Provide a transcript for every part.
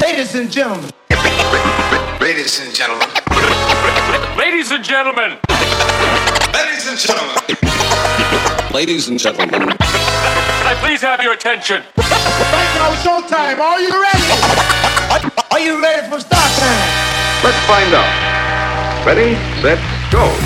Ladies and gentlemen. Ladies and gentlemen. Ladies and gentlemen. Ladies and gentlemen. Ladies and gentlemen. Can I please have your attention? Right now, it's showtime. Are you ready? Are, are you ready for start time? Let's find out. Ready, set, go.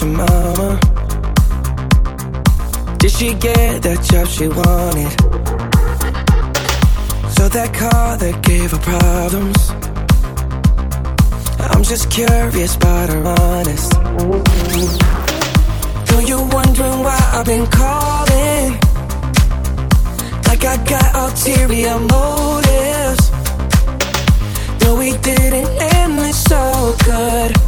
Your mama. Did she get that job she wanted? So that car that gave her problems. I'm just curious about her honest. Though you're wondering why I've been calling, like I got ulterior motives. No, we didn't end this so good.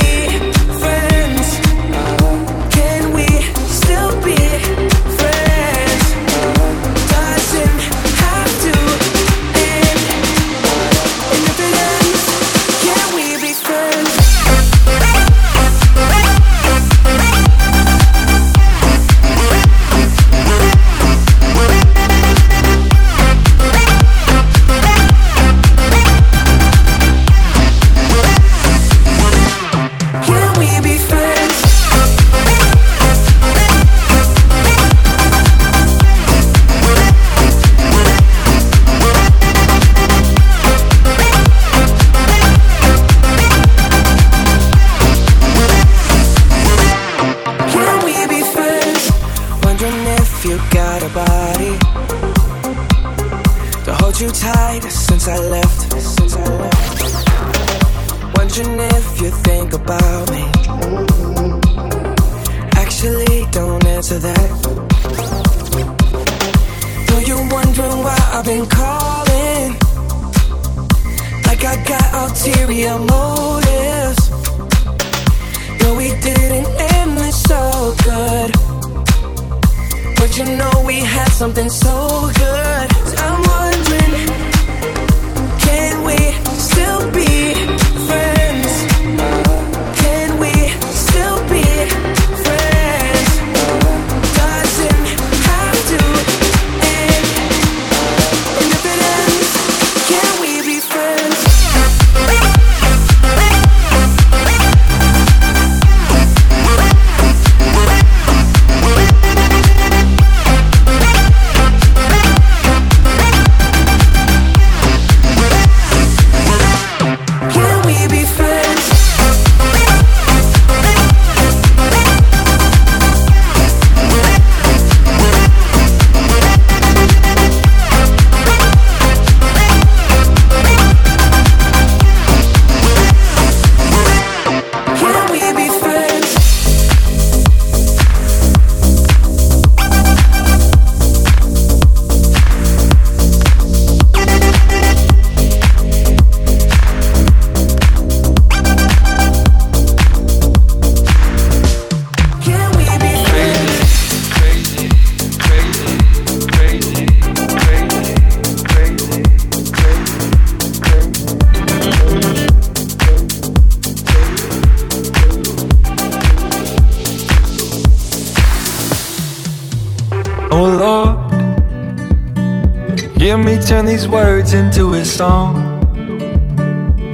into a song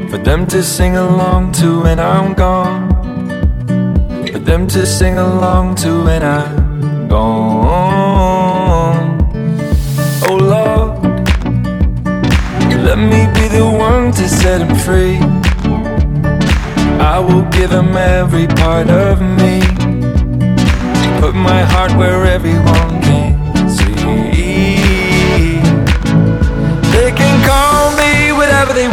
for them to sing along to when I'm gone. For them to sing along to when I'm gone. Oh Lord, let me be the one to set him free. I will give him every part of me. Put my heart where everyone can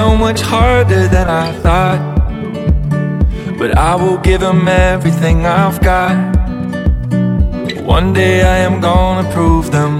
So much harder than I thought. But I will give him everything I've got. One day I am gonna prove them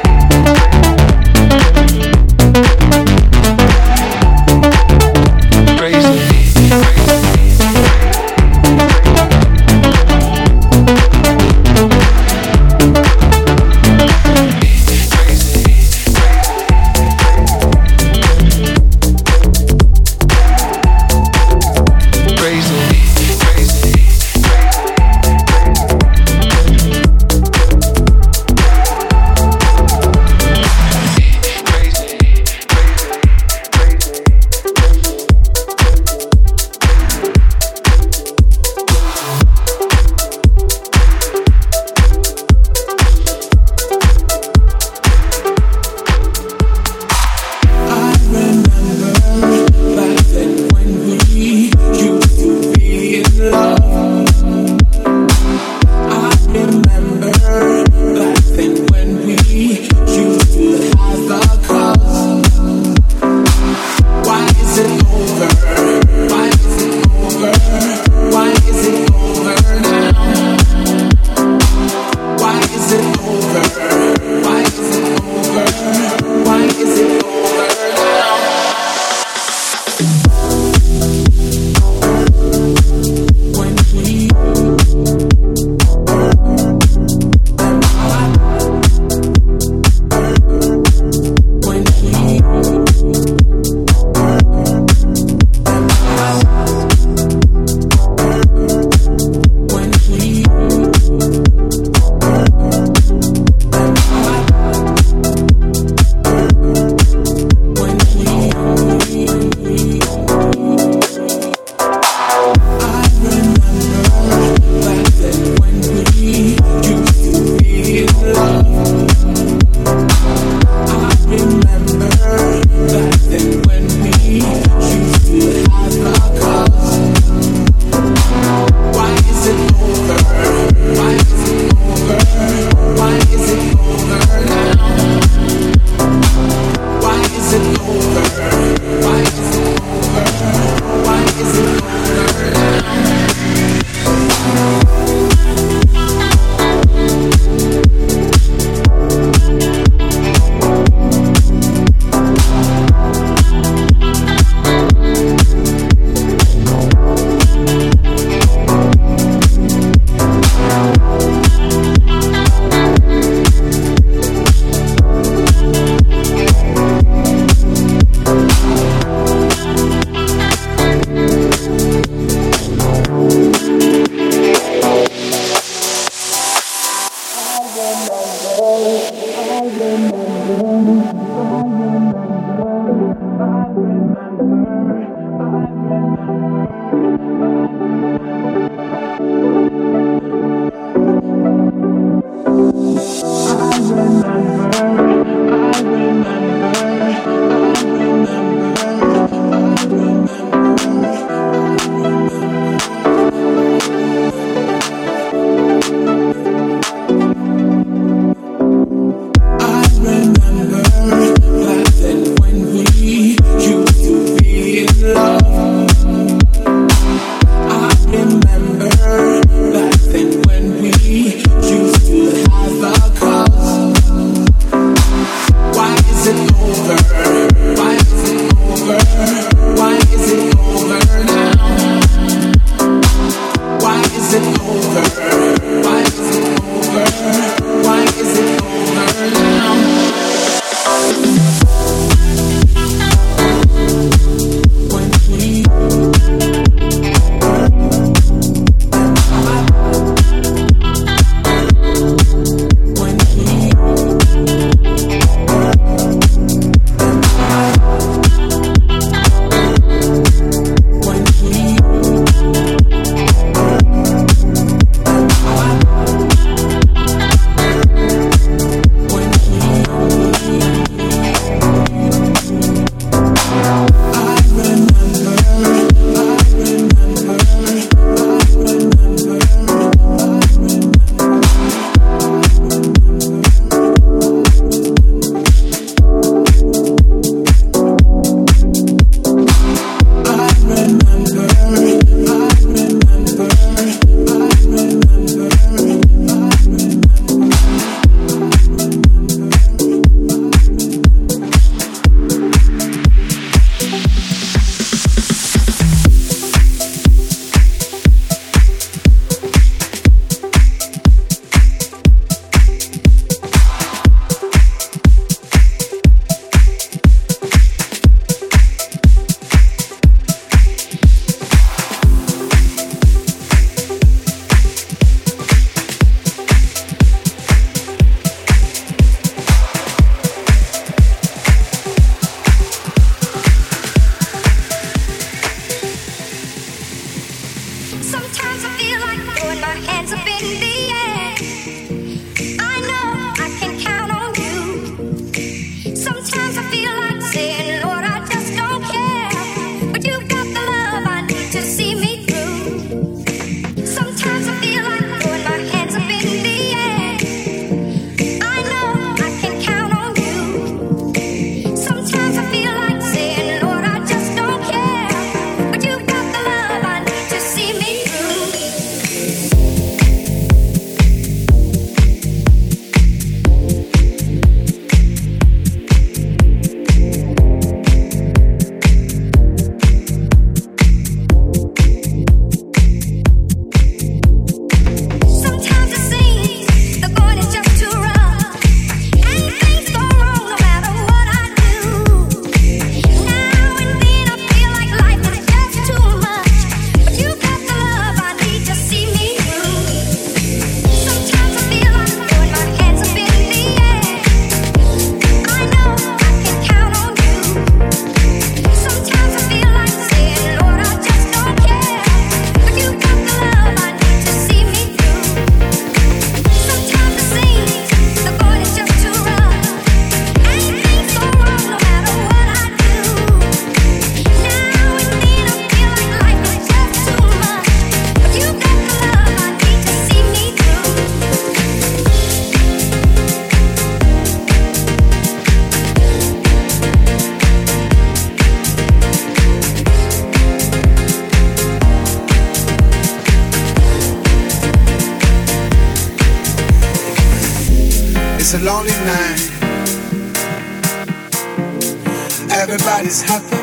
is happen,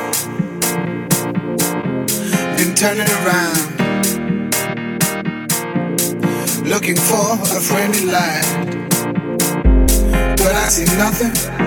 then turn it around. Looking for a friendly light, but I see nothing.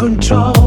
control.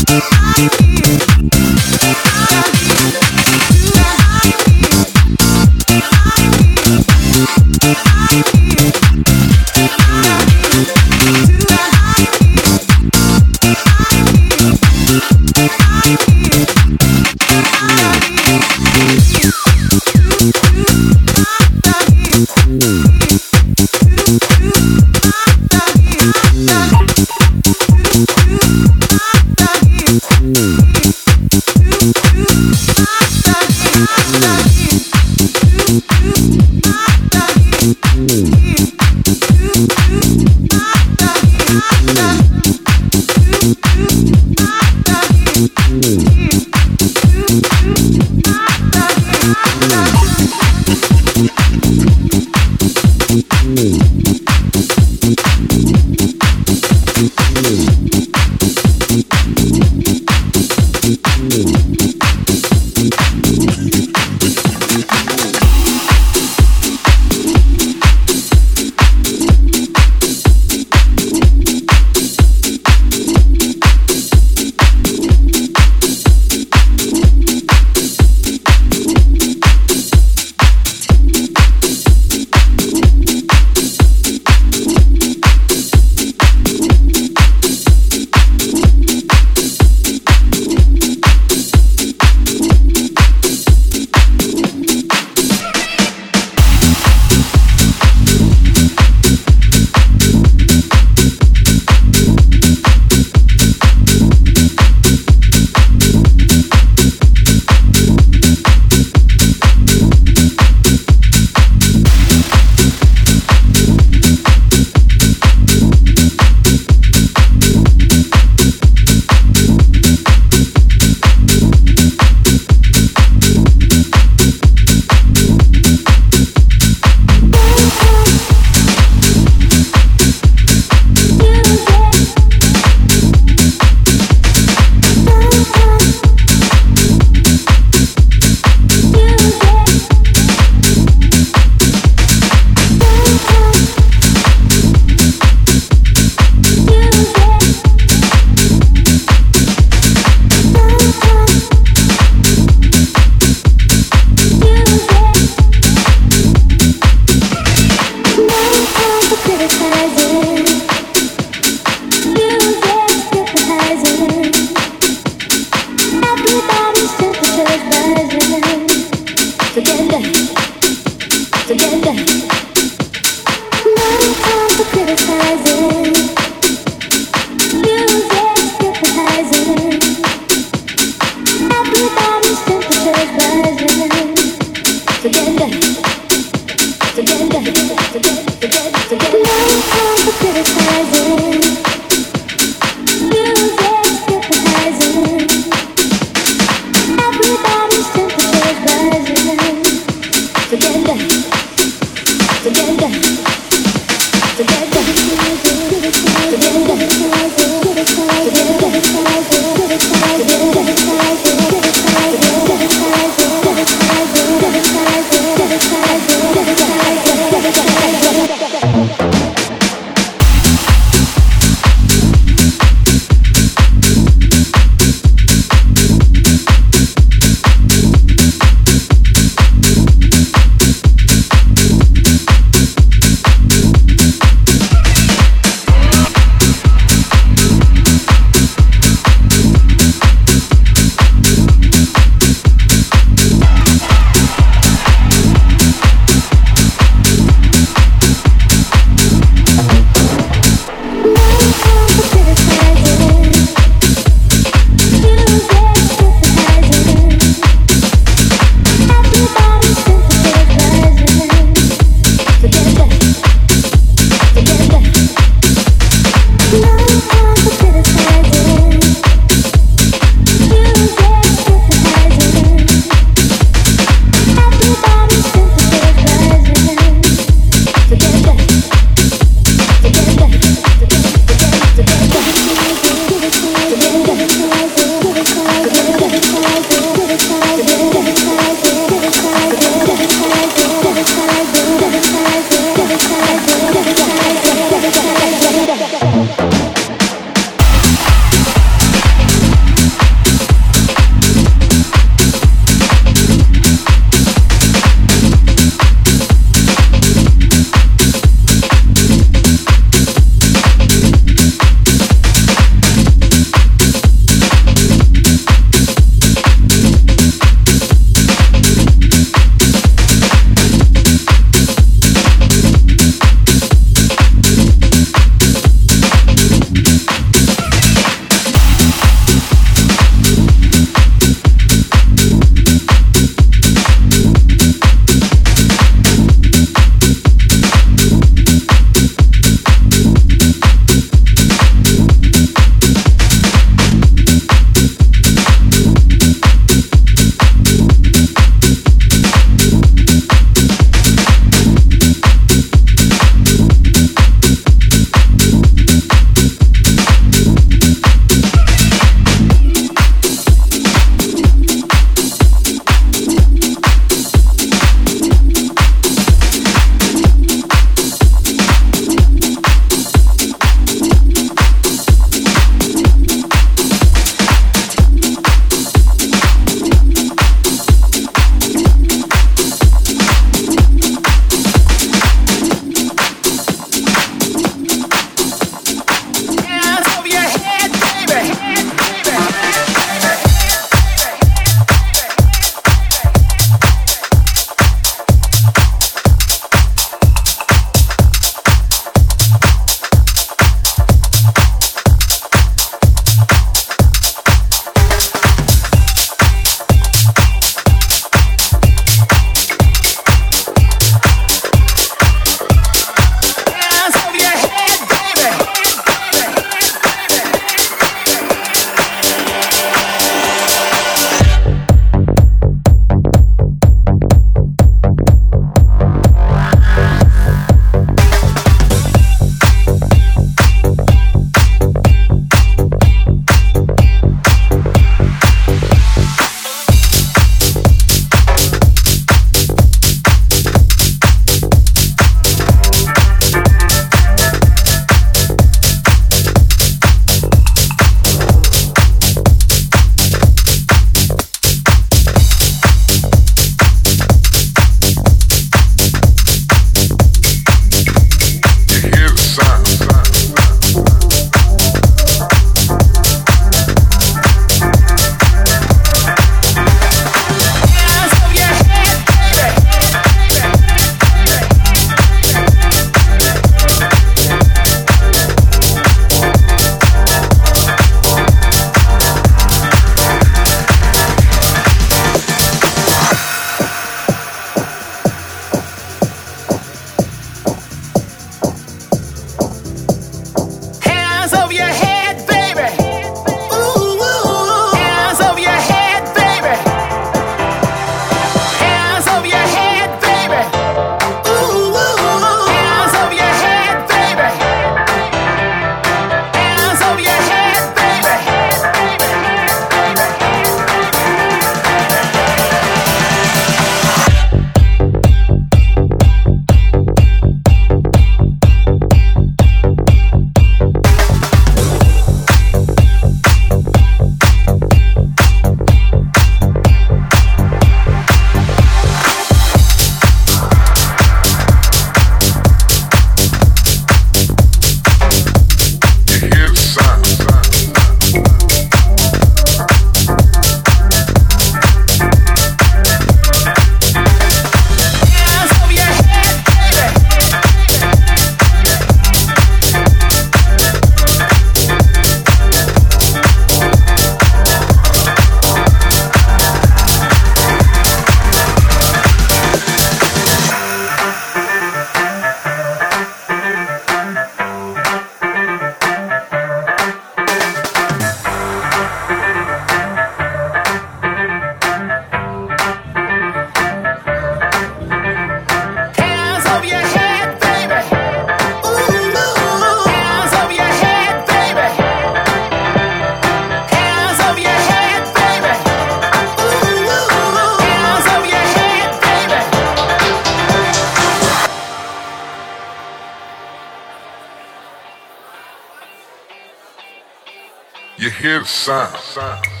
Hear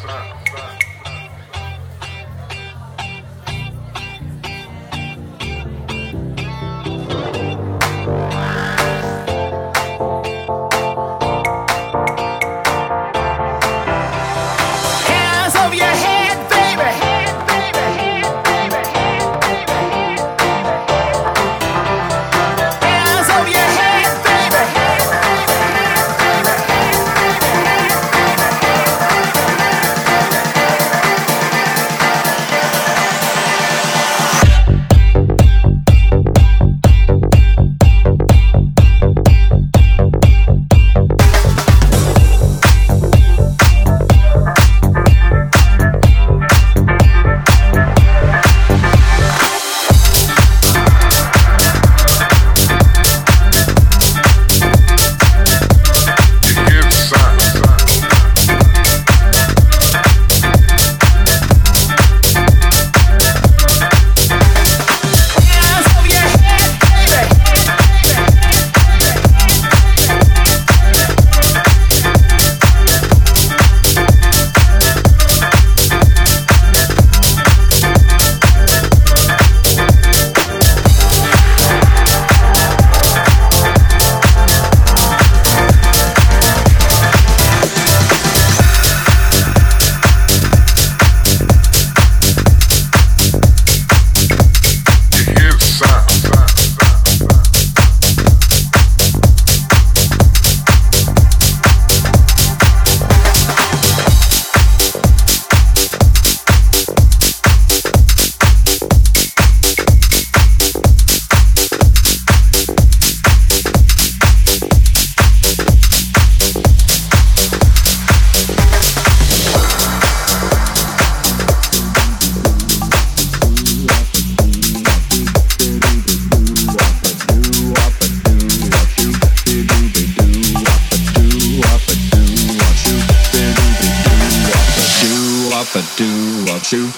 the sound.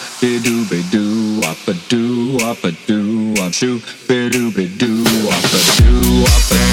sound, sound. He met a girl that could hypnotize.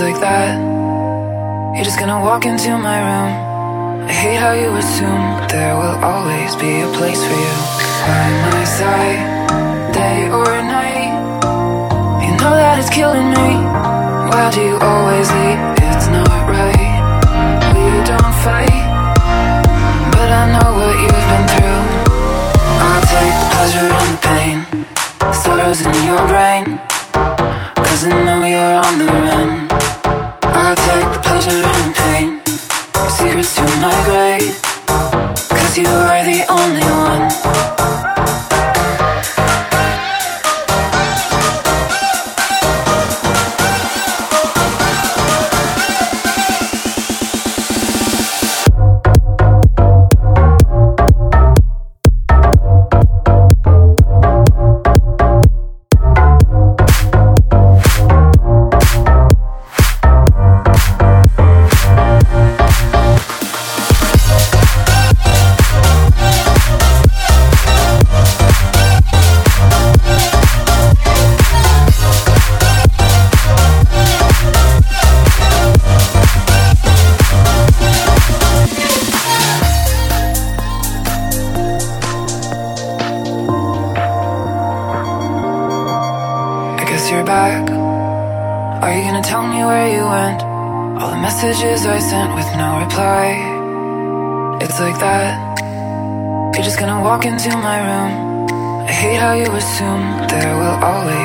like that. You're just gonna walk into my room. I hate how you assume there will always be a place for you by my side, day or night. You know that it's killing me. Why do you always leave? It's not right. We don't fight, but I know what you've been through. I'll take the pleasure and the pain, sorrows in your brain doesn't know you're on the run. I take pleasure in pain, secrets to my. Cause you are the only one.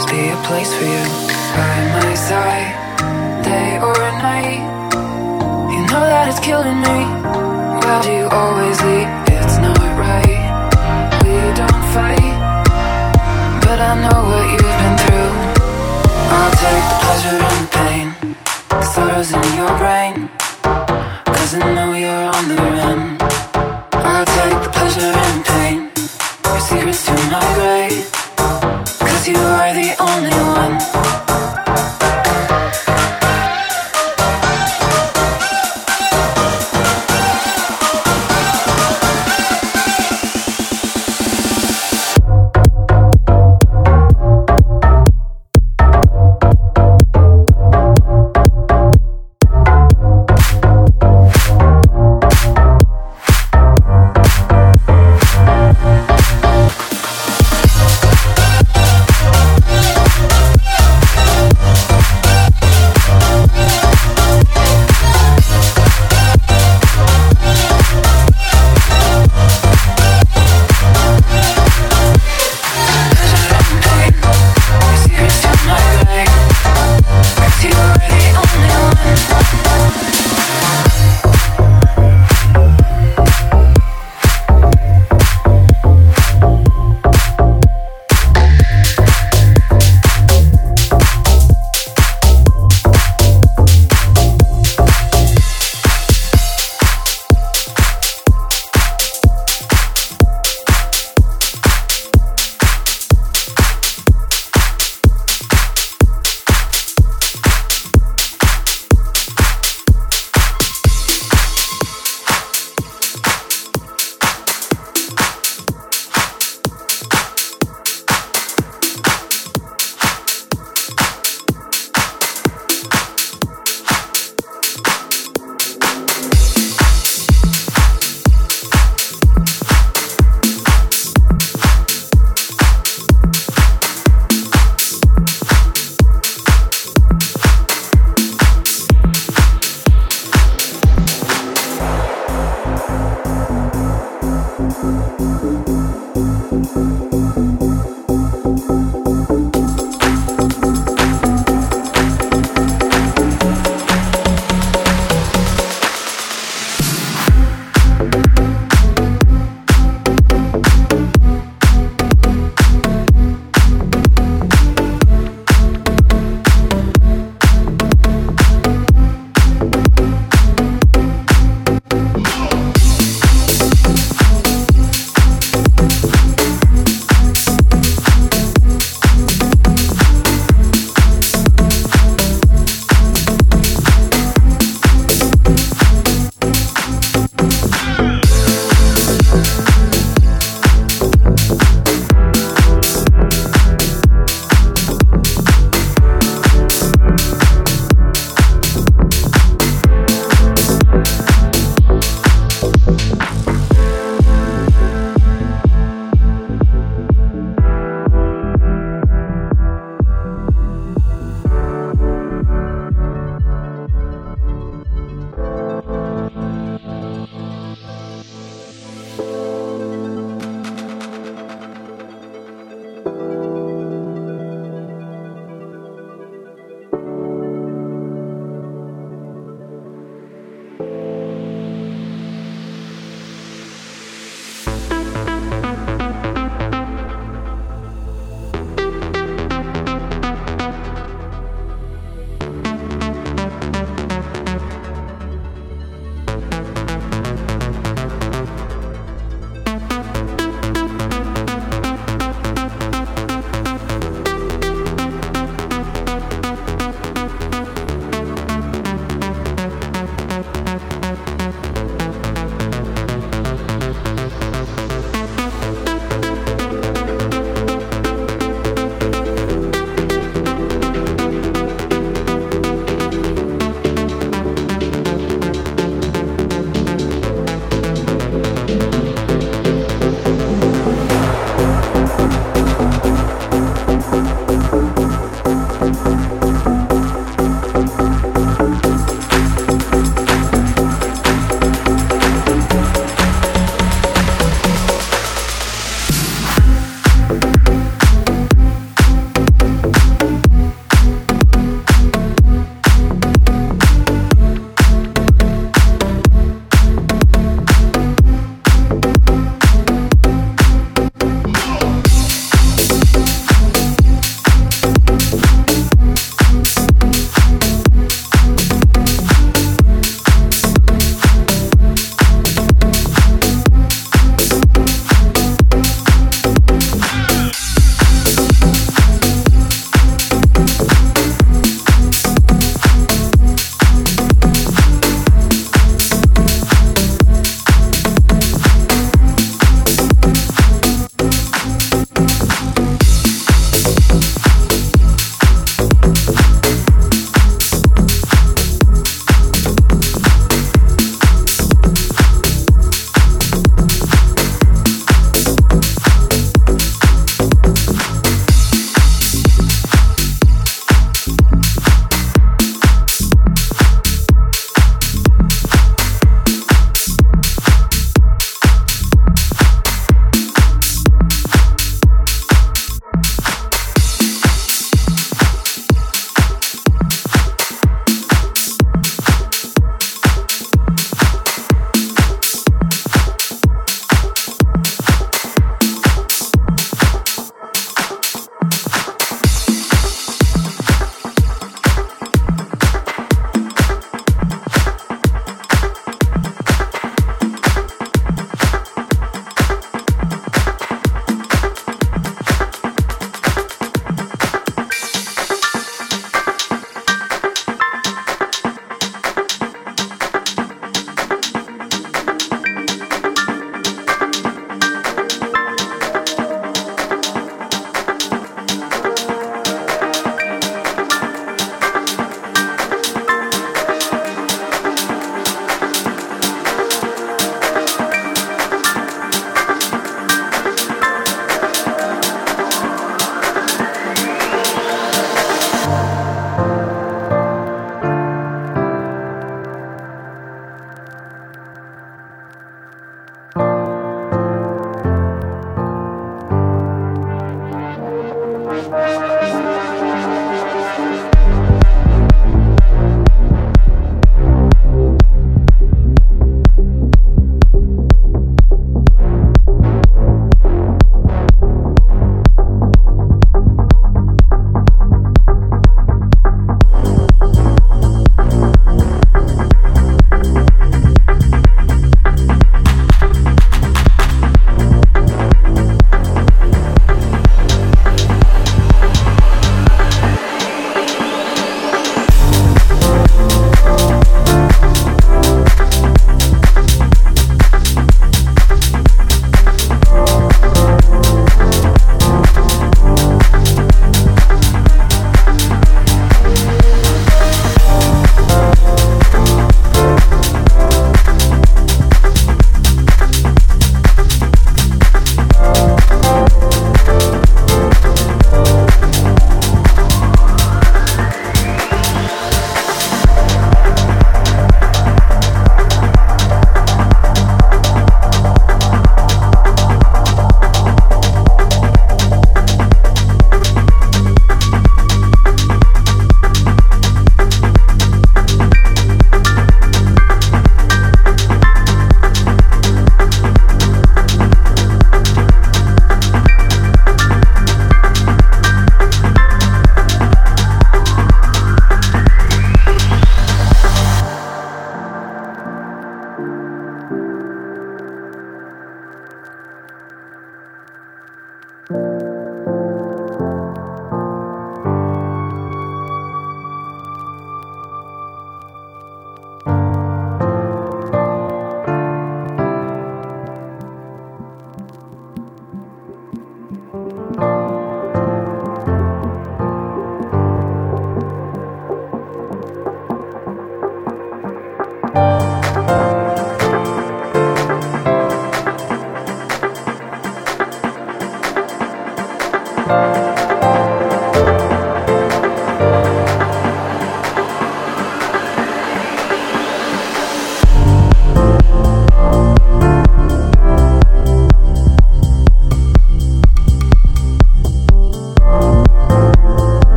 Always be a place for you by my side, day or night. You know that it's killing me. Do you always leave? It's not right. We don't fight, but I know what you've been through. I'll take the pleasure and the pain, the sorrows in your brain. Cause I know you're on the run. I'll take the pleasure and pain, your secrets to my grave. You are the only one.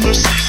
But